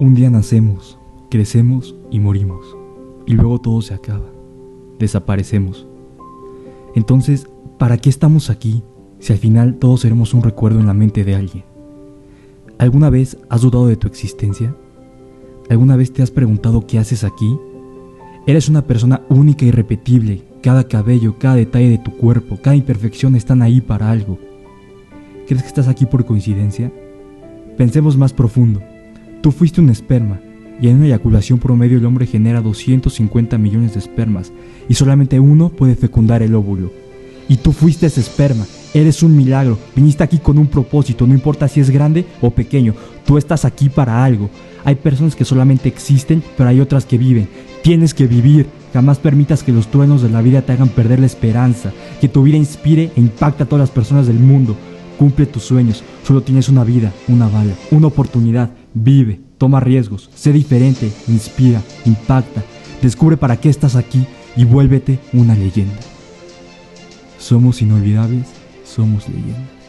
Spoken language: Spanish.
Un día nacemos, crecemos y morimos. Y luego todo se acaba. Desaparecemos. Entonces, ¿para qué estamos aquí si al final todos seremos un recuerdo en la mente de alguien? ¿Alguna vez has dudado de tu existencia? ¿Alguna vez te has preguntado qué haces aquí? Eres una persona única y irrepetible. Cada cabello, cada detalle de tu cuerpo, cada imperfección están ahí para algo. ¿Crees que estás aquí por coincidencia? Pensemos más profundo. Tú fuiste un esperma, y en una eyaculación promedio el hombre genera 250 millones de espermas, y solamente uno puede fecundar el óvulo. Y tú fuiste ese esperma, eres un milagro, viniste aquí con un propósito, no importa si es grande o pequeño, tú estás aquí para algo. Hay personas que solamente existen, pero hay otras que viven. Tienes que vivir, jamás permitas que los truenos de la vida te hagan perder la esperanza, que tu vida inspire e impacte a todas las personas del mundo. Cumple tus sueños, solo tienes una vida, una bala, una oportunidad Vive, toma riesgos, sé diferente, inspira, impacta, descubre para qué estás aquí y vuélvete una leyenda. Somos inolvidables, somos leyenda.